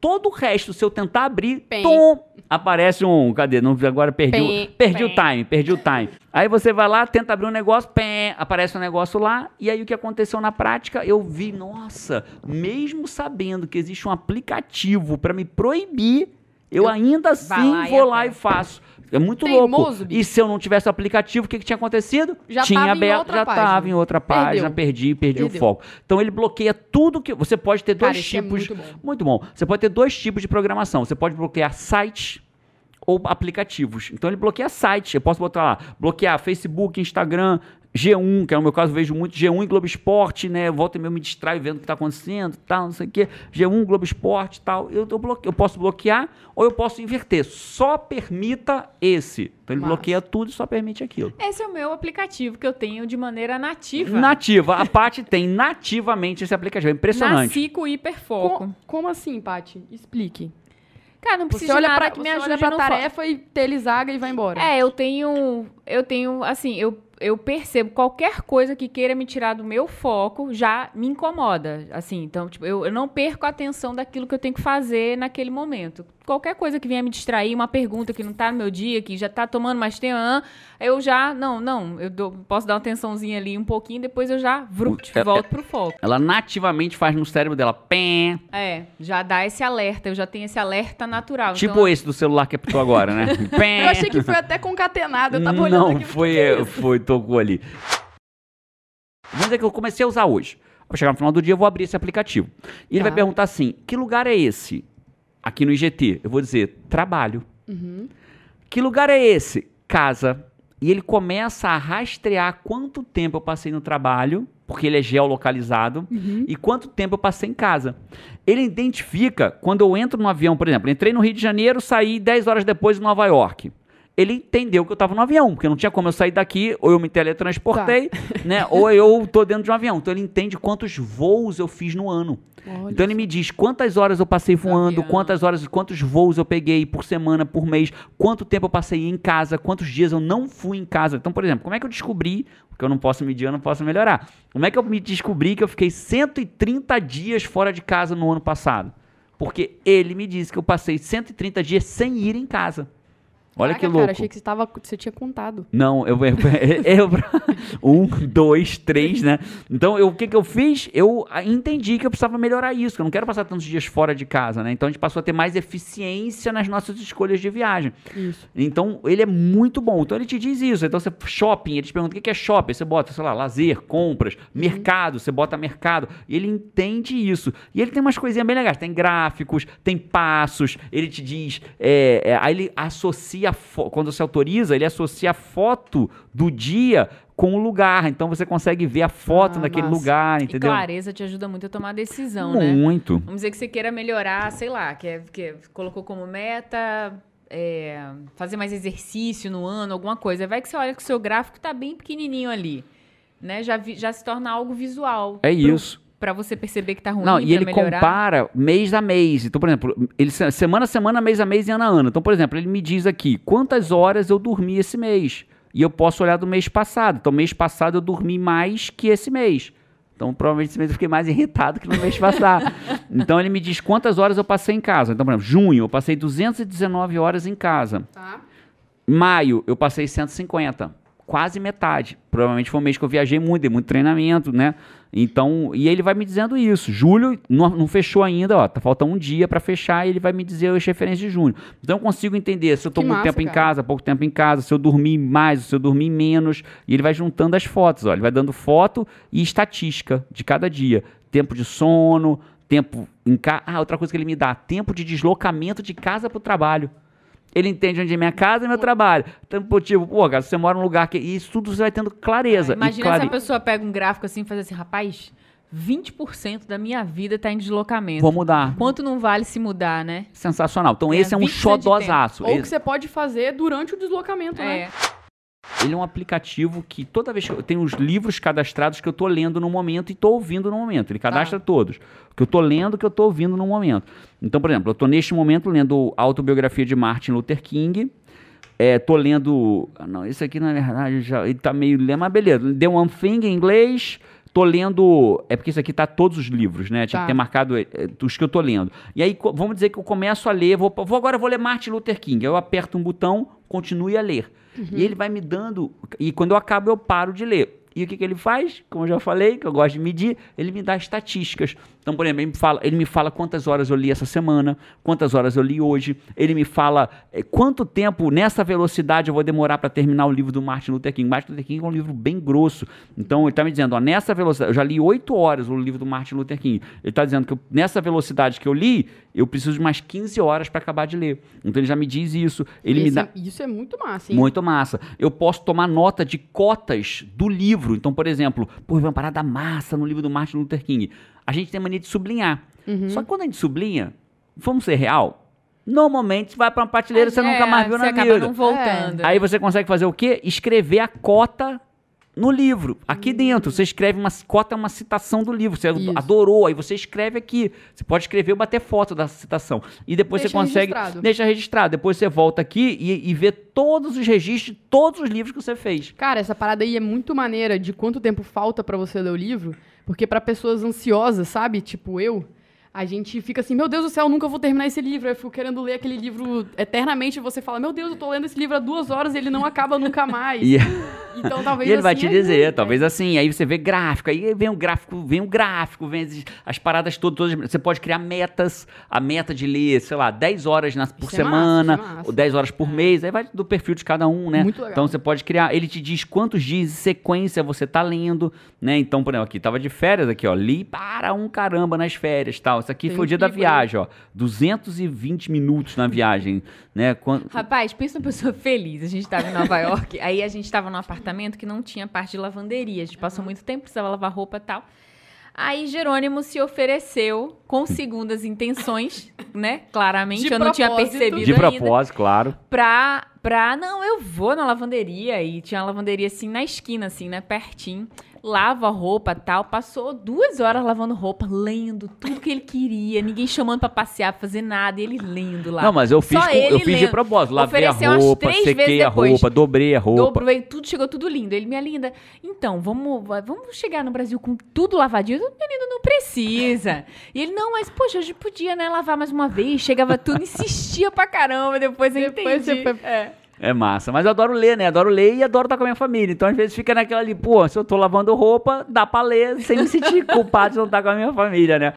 Todo o resto, se eu tentar abrir, tom, aparece um. Cadê? Não, agora perdi, o, perdi o time, perdi o time. Aí você vai lá, tenta abrir um negócio, pem, aparece um negócio lá, e aí o que aconteceu na prática? Eu vi, nossa, mesmo sabendo que existe um aplicativo para me proibir, eu, Eu- ainda assim lá e vou lá e faço. É muito Teimoso, louco. bicho. E se eu não tivesse o aplicativo, o que, que tinha acontecido? Já tinha aberto, já estava em outra página, perdi, perdi o foco. Então ele bloqueia tudo que. Você pode ter Cara, dois é tipos. muito bom. Muito bom. Você pode ter dois tipos de programação. Você pode bloquear sites ou aplicativos. Então ele bloqueia sites. Eu posso botar lá, bloquear Facebook, Instagram, G1, que é no meu caso, eu vejo muito G1 e Globo Esporte, né? Volta e meio me distrai vendo o que está acontecendo, tal, não sei o quê. G1, Globo Esporte, tal. Eu, eu, bloque... eu posso bloquear ou eu posso inverter. Só permita esse. Então ele Massa. bloqueia tudo e só permite aquilo. Esse é o meu aplicativo que eu tenho de maneira nativa. Nativa. A Paty tem nativamente esse aplicativo. É impressionante. Nasci com hiperfoco. Com- como assim, Paty? Explique. Cara, não precisa de olha nada pra, que me ajude olha pra tarefa e telesaga e vai embora. É, eu tenho. Eu tenho, assim, eu, eu percebo qualquer coisa que queira me tirar do meu foco já me incomoda. Assim, então, tipo, eu, eu não perco a atenção daquilo que eu tenho que fazer naquele momento. Qualquer coisa que venha me distrair, uma pergunta que não tá no meu dia, que já tá tomando mais tempo, eu já. Não, não, eu dou- posso dar uma atençãozinha ali um pouquinho, depois eu já vrut, É- volto pro foco. Ela nativamente faz no cérebro dela. Pé. É, já dá esse alerta, eu já tenho esse alerta natural. Tipo então, esse do celular que apitou agora, né? Pé. Eu achei que foi até concatenado. Eu tava olhando Não, foi, foi, tocou ali. Vamos dizer que eu comecei a usar hoje. Vou chegar no final do dia, eu vou abrir esse aplicativo. E ele Tá. vai perguntar assim: que lugar é esse? Aqui no IGT. Eu vou dizer: trabalho. Uhum. Que lugar é esse? Casa. E ele começa a rastrear quanto tempo eu passei no trabalho, porque ele é geolocalizado, Uhum. e quanto tempo eu passei em casa. Ele identifica quando eu entro no avião, por exemplo, entrei no Rio de Janeiro, saí 10 horas depois em Nova York. Ele entendeu que eu estava no avião, porque não tinha como eu sair daqui, ou eu me teletransportei, né? Ou eu tô dentro de um avião. Então ele entende quantos voos eu fiz no ano. Olha Então ele me diz quantas horas eu passei voando, avião. quantas horas, quantos voos eu peguei por semana, por mês, quanto tempo eu passei em casa, quantos dias eu não fui em casa. Então, por exemplo, como é que eu descobri, porque eu não posso medir, eu não posso melhorar. Como é que eu me descobri que eu fiquei 130 dias fora de casa no ano passado? Porque ele me disse que eu passei 130 dias sem ir em casa. Olha Caraca, que louco. Cara, achei que você, tava, você tinha contado. Não, eu, eu, eu- um, dois, três, né? Então, eu, o que, que eu fiz? Eu entendi que eu precisava melhorar isso, que eu não quero passar tantos dias fora de casa, né? Então a gente passou a ter mais eficiência nas nossas escolhas de viagem. Isso. Então, ele é muito bom. Então, ele te diz isso. Então, você shopping, ele te pergunta o que que é shopping. Você bota, sei lá, lazer, compras, mercado, você bota mercado. Ele entende isso. E ele tem umas coisinhas bem legais. Tem gráficos, tem passos. Ele te diz. é, é, aí ele associa, a fo- quando você autoriza, ele associa a foto do dia com o lugar. Então, você consegue ver a foto Ah, daquele massa. lugar, E entendeu? clareza te ajuda muito a tomar decisão, né? Muito. Vamos dizer que você queira melhorar, sei lá, que, é, que colocou como meta é, fazer mais exercício no ano, alguma coisa. Vai que você olha que o seu gráfico tá bem pequenininho ali, né? Já, vi- já se torna algo visual. É pro- isso. Pra você perceber que tá ruim, Não, e ele melhorar. compara mês a mês. Então, por exemplo, ele se- semana a semana, mês a mês e ano a ano. Então, por exemplo, ele me diz aqui quantas horas eu dormi esse mês. E eu posso olhar do mês passado. Então, mês passado eu dormi mais que esse mês. Então, provavelmente esse mês eu fiquei mais irritado que no mês passado. então, ele me diz quantas horas eu passei em casa. Então, por exemplo, junho eu passei 219 horas em casa. Tá. Maio eu passei 150. quase metade. Provavelmente foi um mês que eu viajei muito, dei muito treinamento, né? Então, e ele vai me dizendo isso. Julho não, não fechou ainda, ó. Tá faltando um dia para fechar e ele vai me dizer as referências de junho. Então eu consigo entender se eu tô Que muito massa, tempo em cara. casa, pouco tempo em casa, se eu dormi mais, se eu dormi menos. E ele vai juntando as fotos, ó. Ele vai dando foto e estatística de cada dia. Tempo de sono, tempo em casa. Ah, outra coisa que ele me dá: tempo de deslocamento de casa pro trabalho. Ele entende onde é minha casa e meu trabalho. Então, tipo, pô, cara, você mora num lugar que. E isso tudo você vai tendo clareza. E Imagina clare- se a pessoa pega um gráfico assim e faz assim, rapaz, 20% da minha vida tá em deslocamento. Vou mudar. Quanto não vale se mudar, né? Sensacional. Então, É, esse é um 20% de xodózaço. Ou que Esse- você pode fazer durante o deslocamento, né? É. Ele é um aplicativo que toda vez que eu tenho os livros cadastrados que eu tô lendo no momento e tô ouvindo no momento. Ele cadastra todos. O que eu tô lendo, o que eu tô ouvindo no momento. Então, por exemplo, eu tô neste momento lendo a autobiografia de Martin Luther King. É, tô lendo. ah, Não, esse aqui na verdade já. Ele tá meio. lendo, Mas beleza. The One Thing em inglês. Tô lendo. É porque isso aqui tá todos os livros, né? Tinha Tá. que ter marcado é, é, os que eu tô lendo. E aí, vamos dizer que eu começo a ler. Vou, vou agora vou ler Martin Luther King. Aí eu aperto um botão, continue a ler. E ele vai me dando. E quando eu acabo, eu paro de ler. E o que, que ele faz? Como eu já falei, que eu gosto de medir, ele me dá estatísticas. Então, por exemplo, ele me fala, ele me fala quantas horas eu li essa semana, quantas horas eu li hoje. Ele me fala eh, quanto tempo, nessa velocidade, eu vou demorar para terminar o livro do Martin Luther King. Martin Luther King é um livro bem grosso. Então, ele está me dizendo, ó, nessa velocidade, eu já li oito horas o livro do Martin Luther King. Ele está dizendo que eu- nessa velocidade que eu li, eu preciso de mais 15 horas para acabar de ler. Então, ele já me diz isso. Ele me Esse dá. é- isso é muito massa, hein? Muito massa. Eu posso tomar nota de cotas do livro. Então, por exemplo, pô, uma parada massa no livro do Martin Luther King. A gente tem mania de sublinhar. Uhum. Só que quando a gente sublinha, vamos ser real, normalmente vai para uma prateleira e você nunca mais viu É, você na acaba vida. não voltando. Aí você consegue fazer o quê? Escrever a cota no livro. Aqui Hum. dentro, você escreve uma cota, é uma citação do livro. Você Isso. adorou, aí você escreve aqui. Você pode escrever ou bater foto da citação. E depois Deixa você consegue. registrado. Deixa registrado. Depois você volta aqui e, e vê todos os registros todos os livros que você fez. Cara, essa parada aí é muito maneira de quanto tempo falta pra você ler o livro, porque pra pessoas ansiosas, sabe? Tipo eu, a gente fica assim, meu Deus do céu, nunca vou terminar esse livro. Eu fico querendo ler aquele livro eternamente e você fala, meu Deus, eu tô lendo esse livro há duas horas e ele não acaba nunca mais. E, Então talvez e ele vai assim te ajude, dizer, né? talvez assim, aí você vê gráfico, aí vem o gráfico, vem o gráfico, vem as, as paradas todas, todas. Você pode criar metas, a meta de ler, sei lá, 10 horas na- por Isso é massa, semana, é massa. ou 10 horas por mês, aí vai do perfil de cada um, né? Muito legal. Então você pode criar, ele te diz quantos dias de sequência você tá lendo, né? Então, por exemplo, aqui, tava de férias aqui, ó, li para um caramba nas férias, tal. Isso aqui Tem foi o dia da viagem, ó, 220 minutos na viagem, né? Quan- Rapaz, pensa uma pessoa feliz. A gente tava em Nova York, aí a gente tava num apartamento que não tinha parte de lavanderia. A gente passou muito tempo, precisava lavar roupa e tal. Aí Jerônimo se ofereceu com segundas intenções, né? Claramente, De eu não tinha percebido de ainda. propósito, claro. Pra, pra, não, eu vou na lavanderia. E tinha uma lavanderia assim na esquina, assim, né? Pertinho. Lavo a roupa tal. Passou duas horas lavando roupa, lendo tudo que ele queria. Ninguém chamando pra passear, pra fazer nada. E ele lendo lá. Não, mas eu fiz, Só com- eu fiz de propósito. Lavei a Ofereceu umas roupa, sequei a depois. roupa, dobrei a roupa. Dobro, veio tudo, chegou tudo lindo. Ele, minha linda, então, vamos, vai- vamos chegar no Brasil com tudo lavadinho. Eu, Menino, não precisa. E ele, não, mas, poxa, a gente podia, né, lavar mais uma vez. Chegava tudo, insistia pra caramba. Depois eu Depois entendi. você foi- É. É massa. Mas eu adoro ler, né? Adoro ler e adoro estar com a minha família. Então, às vezes, fica naquela ali, pô, se eu tô lavando roupa, dá pra ler sem me sentir culpado de não estar com a minha família, né?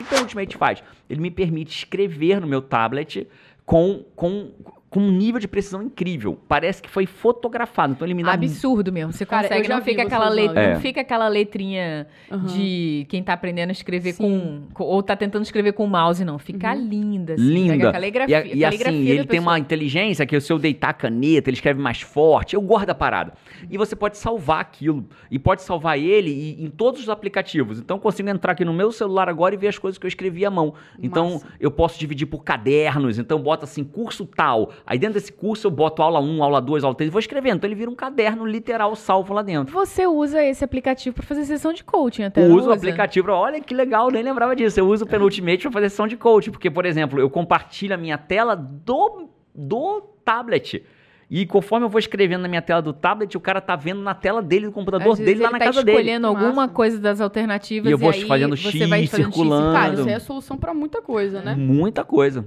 O que o Ultimate faz? Ele me permite escrever no meu tablet com, com, com um nível de precisão incrível. Parece que foi fotografado. Então, ele me dá Absurdo mesmo. Você Cara, consegue, não fica aquela, letra, É. não fica aquela letrinha Aham. de quem tá aprendendo a escrever com, Sim. com- Ou tá tentando escrever com o mouse, não. Fica linda. Assim, Linda. a caligrafia, E, a- e caligrafia assim, ele tem uma pessoa. inteligência que se eu deitar a caneta, ele escreve mais forte. Eu guardo a parada. E você pode salvar aquilo. E pode salvar ele e- em todos os aplicativos. Então eu consigo entrar aqui no meu celular agora e ver as coisas que eu escrevi à mão. Então Massa. eu posso dividir por cadernos. Então bota assim, curso tal. Aí dentro desse curso eu boto aula 1, aula 2, aula 3 e vou escrevendo. Então ele vira um caderno literal salvo lá dentro. Você usa esse aplicativo pra fazer sessão de coaching até, Eu uso o aplicativo, olha que legal, nem lembrava disso. Eu uso o Penultimate para fazer sessão de coach, porque, por exemplo, eu compartilho a minha tela do, do tablet. E conforme eu vou escrevendo na minha tela do tablet, o cara tá vendo na tela dele, do computador dele, lá na tá casa dele. escolhendo alguma coisa das alternativas E eu vou aí fazendo você X, vai fazendo circulando. Cara, X, isso aí é solução pra muita coisa, né? Muita coisa.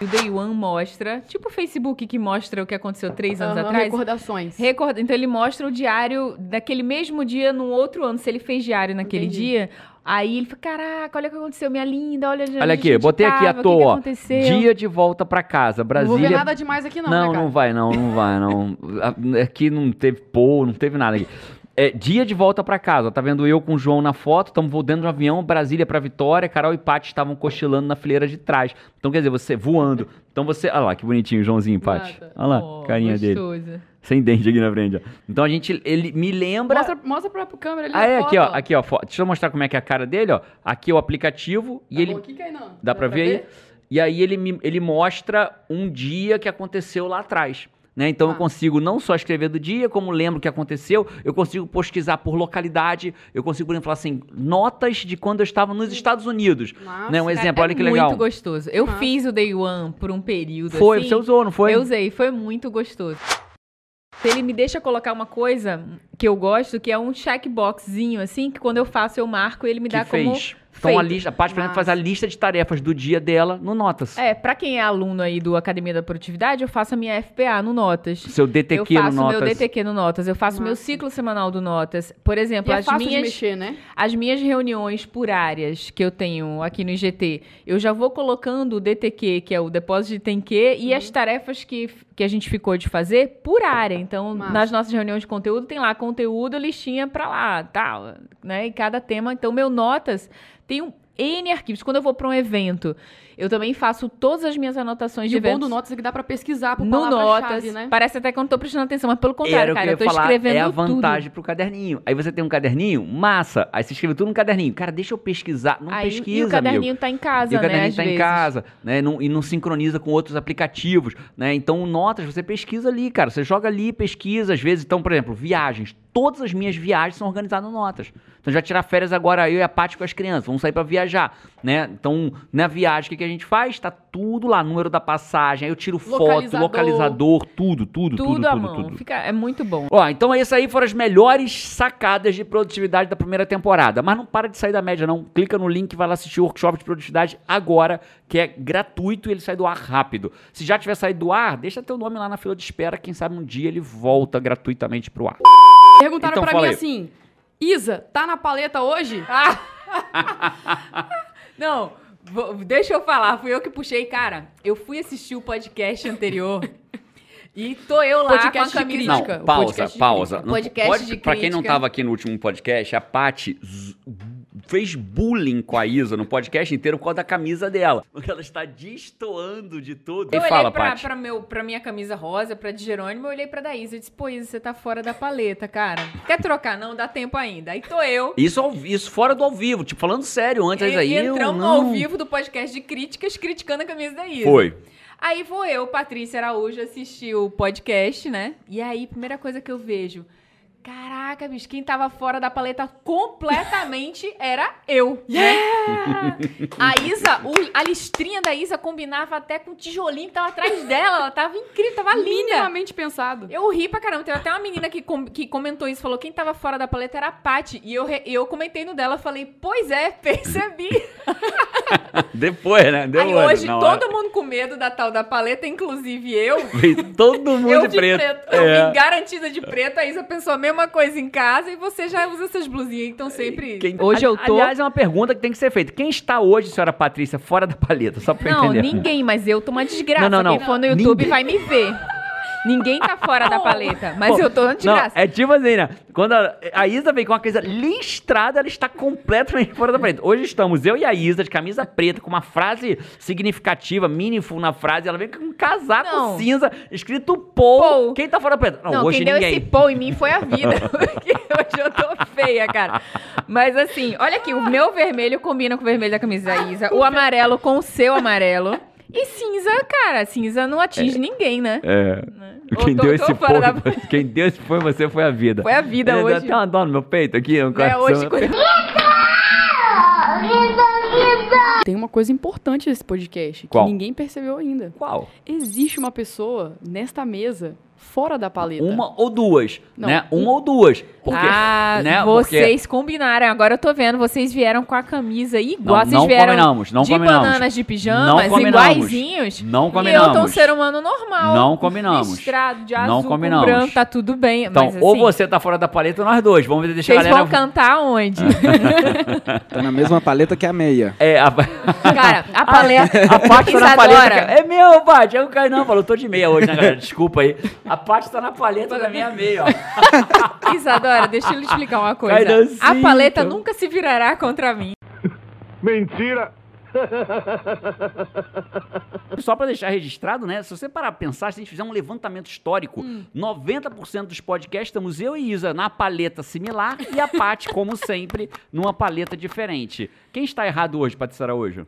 O Day One mostra, tipo o Facebook que mostra o que aconteceu três anos Aham, atrás. Recordações. Recorda, então ele mostra o diário daquele mesmo dia no outro ano. Se ele fez diário naquele Entendi. dia, aí ele fica, caraca, olha o que aconteceu, minha linda, olha Olha aqui, botei aqui à tava, o que que toa. Dia de volta pra casa. Não vou ver Brasília. nada demais aqui não, Não, né, cara? não vai, não, não vai, não. Aqui não teve pô, não teve nada aqui. É, dia de volta pra casa. Tá vendo eu com o João na foto? Estamos de um avião, Brasília pra Vitória. Carol e Paty estavam cochilando na fileira de trás. Então, quer dizer, você voando. Então você. Olha lá, que bonitinho, Joãozinho e Paty. Olha lá, Oh, carinha dele. gostoso. Sem dente aqui na frente. ó. Então a gente. Ele me lembra. Mostra, mostra pra câmera ali Ah, é, foto, aqui, ó. Aqui, ó. fo- Deixa eu mostrar como é que é a cara dele, ó. Aqui é o aplicativo. E Tá ele. bom aqui, Kainan? Dá pra ver aí? E aí ele, me- ele mostra um dia que aconteceu lá atrás. Né? Então eu Ah. consigo não só escrever do dia, como lembro o que aconteceu, eu consigo pesquisar por localidade, eu consigo, por exemplo, falar assim, notas de quando eu estava nos Estados Unidos. Nossa, né? Um Cara, exemplo, é olha que legal. muito gostoso. Eu Massa. fiz o Day One por um período Foi, assim. você usou, não foi? Eu usei, foi muito gostoso. Ele me deixa colocar uma coisa que eu gosto, que é um checkboxzinho, assim, que quando eu faço eu marco e ele me que dá como Então a lista, a parte, por exemplo, faz a lista de tarefas do dia dela no Notas. É, pra quem é aluno aí do Academia da Produtividade, eu faço a minha FPA no Notas. Seu DTQ eu no faço meu Notas. DTQ no Notas, eu faço meu Massa. ciclo semanal do Notas. Por exemplo, E é as minhas mexer, né? as minhas reuniões por áreas que eu tenho aqui no IGT, eu já vou colocando o DTQ, que é o depósito de tem que, e Uhum. as tarefas que, que a gente ficou de fazer por área. Então, Massa. nas nossas reuniões de conteúdo, tem lá conteúdo, listinha pra lá, tal, né? E cada tema. Então, meu Notas tem um N arquivos. Quando eu vou pra um evento, eu também faço todas as minhas anotações E de o bom do Notas é que dá pra pesquisar por no Notas. né? Parece até que eu não tô prestando atenção, mas pelo contrário, que cara, eu eu tô falar, escrevendo é a tudo. vantagem pro caderninho. Aí você tem um caderninho, massa. Aí você escreve tudo no caderninho. Cara, deixa eu pesquisar. Não Aí, pesquisa, e o caderninho amigo. tá em casa, E o né? caderninho está em vezes. casa, né? Não- e não sincroniza com outros aplicativos, né? Então, notas, você pesquisa ali, cara. Você joga ali, pesquisa, às vezes. Então, por exemplo, viagens. Todas as minhas viagens são organizadas no notas. Então, já tirar férias agora, eu e a Paty com as crianças. Vamos sair pra viajar, né? Então, na viagem, o que, que a gente faz? Tá tudo lá, número da passagem. Aí eu tiro foto, Localizador. localizador, tudo, tudo, tudo, Tudo, tudo, à tudo. mão. Fica, é muito bom. Ó, então isso aí foram as melhores sacadas de produtividade da primeira temporada. Mas não para de sair da média, não. Clica no link e vai lá assistir o workshop de produtividade agora, que é gratuito e ele sai do ar rápido. Se já tiver saído do ar, deixa teu nome lá na fila de espera. Quem sabe um dia ele volta gratuitamente pro ar. Perguntaram Então, pra mim aí. assim, Isa, tá na paleta hoje? Não, vou- deixa eu falar, fui eu que puxei, cara. Eu fui assistir o podcast anterior e tô eu lá Podcast com a de camisa. crítica. Não, o pausa, podcast de pausa. crítica. Não Podcast pode- de Pra quem não crítica. tava aqui no último podcast, a Paty fez bullying com a Isa no podcast inteiro por causa da camisa dela. Porque ela está destoando de tudo. Eu e olhei fala, pra, Paty. pra, meu, pra minha camisa rosa, pra de Jerônimo, eu olhei pra Daísa e disse, pô, Isa, você tá fora da paleta, cara. Quer trocar? Não, dá tempo ainda. Aí tô eu. Isso, isso fora do ao vivo, tipo, falando sério antes E, aí. eu entramos no não. ao vivo do podcast de críticas, criticando a camisa da Isa. Foi. Aí vou eu, Patrícia Araújo, assistir o podcast, né? E aí, primeira coisa que eu vejo. Caraca, bicho, quem tava fora da paleta completamente era eu. né? A Isa, o- a listrinha da Isa combinava até com o tijolinho que tava atrás dela. Ela tava incrível, tava linda. Minimamente pensado. Eu ri pra caramba. Teve até uma menina que, com- que comentou isso, falou quem tava fora da paleta era a Paty. E eu, re- eu comentei no dela, falei, pois é, percebi. Depois, né? Deu Aí hoje todo é. mundo com medo da tal da paleta, inclusive eu. Todo mundo eu de preto. Eu É. vim garantida de preto, a Isa pensou a mesma coisa em casa e você já usa essas blusinhas que estão sempre. Quem- Hoje eu tô. Aliás, é uma pergunta que tem que ser feita. Quem está hoje, senhora Patrícia, fora da paleta? Só pra eu Não, entender. ninguém, mas eu tô uma desgraça. Não, não, não. Quem for no YouTube Ninguém. vai me ver. Ninguém tá fora da paleta, mas Pô, eu tô desgraça. Não, é tipo assim, né? Quando a, a Isa vem com uma coisa listrada, ela está completamente fora da paleta. Hoje estamos eu e a Isa de camisa preta, com uma frase significativa, meaningful na frase. Ela vem com um casaco Não. cinza, escrito Paul. Paul. Quem tá fora da paleta? Não, Não, hoje quem deu ninguém. esse pão em mim foi a vida. Porque hoje eu tô feia, cara. Mas assim, olha aqui, o meu vermelho combina com o vermelho da camisa da Isa. O amarelo com o seu amarelo. E cinza, cara, cinza não atinge ninguém, né? É. Quem tô- deu tô esse fora da- foi, quem deu esse foi você, foi a vida. Foi a vida É, dá hoje. até uma dó no meu peito aqui, no É, coração. hoje, quando- Tem uma coisa importante nesse podcast que Qual? ninguém percebeu ainda. Qual? Existe uma pessoa nesta mesa fora da paleta. Uma ou duas, Não, né? um- Uma ou duas. Porque, ah, né? Porque vocês combinaram. Agora eu tô vendo, vocês vieram com a camisa igual. Não, vocês não vieram combinamos, não de combinamos. bananas de Não pijamas, combinamos. iguaizinhos. Não E eu tô um combinamos. ser humano normal. Não combinamos. Listrado de Não azul com combinamos. branco, tá tudo bem. Então, mas, ou assim, você tá fora da paleta ou nós dois. Vamos ver, deixa a Vocês galera... vão cantar onde? Tá na mesma paleta que a meia. É, a... Cara, a paleta... A Paty tá na paleta. cara. É meu, Paty. Eu caí não, falou. Tô de meia hoje, né, galera? Desculpa aí. A Paty tá na paleta da minha meia, ó. Isadora, deixa eu lhe explicar uma coisa. A paleta então. nunca se virará contra mim. Mentira! Só pra deixar registrado, né? Se você parar pra pensar, se a gente fizer um levantamento histórico, Hum. 90% dos podcasts estamos eu e Isa na paleta similar e a Paty, como sempre, numa paleta diferente. Quem está errado hoje, Paty Araújo?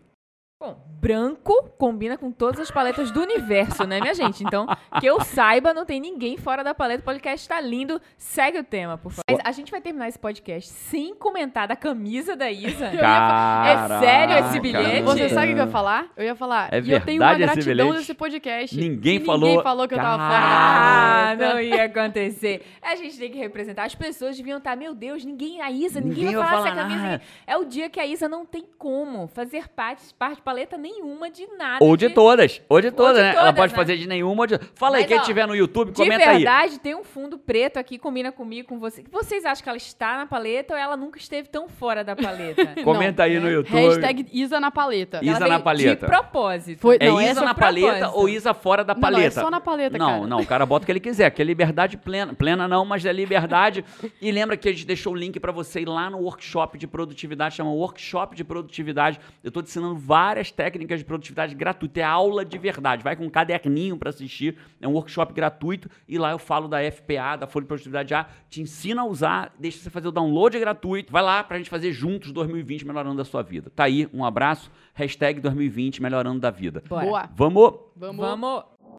Bom, branco combina com todas as paletas do universo, né, minha gente? Então, que eu saiba, não tem ninguém fora da paleta. O podcast tá lindo. Segue o tema, por favor. Mas a gente vai terminar esse podcast sem comentar da camisa da Isa. Caraca. sério esse bilhete? Você sabe o que eu ia falar? Eu ia falar. É e eu tenho uma gratidão bilhete? desse podcast. Ninguém que falou- Ninguém falou que eu tava fora da Ah, não ia acontecer. A gente tem que representar. As pessoas deviam estar, meu Deus, ninguém, a Isa, ninguém, Ninguém vai vai falar essa falar camisa. nada. É o dia que a Isa não tem como fazer parte, parte paleta nenhuma de nada. Ou de todas. Ou de todas, de né? Ela todas, pode né? fazer de nenhuma. ou de- Fala aí, Mas, quem ó, tiver no YouTube, De comenta aí. verdade, tem um fundo preto aqui, combina comigo, com você. Vocês acham que ela está na paleta ou ela nunca esteve tão fora da paleta? Comenta aí no Não, YouTube. Hashtag Isa na paleta. Isa Ela na paleta. De propósito. Foi- É Não, Isa essa na foi paleta propósito. ou Isa fora da Não, não, é paleta? só na paleta, Não, cara. não, o cara bota o que ele quiser, que é liberdade plena. Plena não, mas é liberdade. e lembra que a gente deixou o link pra você ir lá no workshop de produtividade, chama Workshop de Produtividade. Eu tô te ensinando várias técnicas de produtividade gratuita, é aula de verdade. Vai com um caderninho pra assistir, é um workshop gratuito e lá eu falo da FPA, da Folha de Produtividade A, te ensina a usar, deixa você fazer o download gratuito. Vai lá pra gente fazer juntos 2020 melhorando a sua vida. Tá aí, um abraço, hashtag 2020 melhorando da vida. Bora. Boa. Vamos! Vamos. Vamos.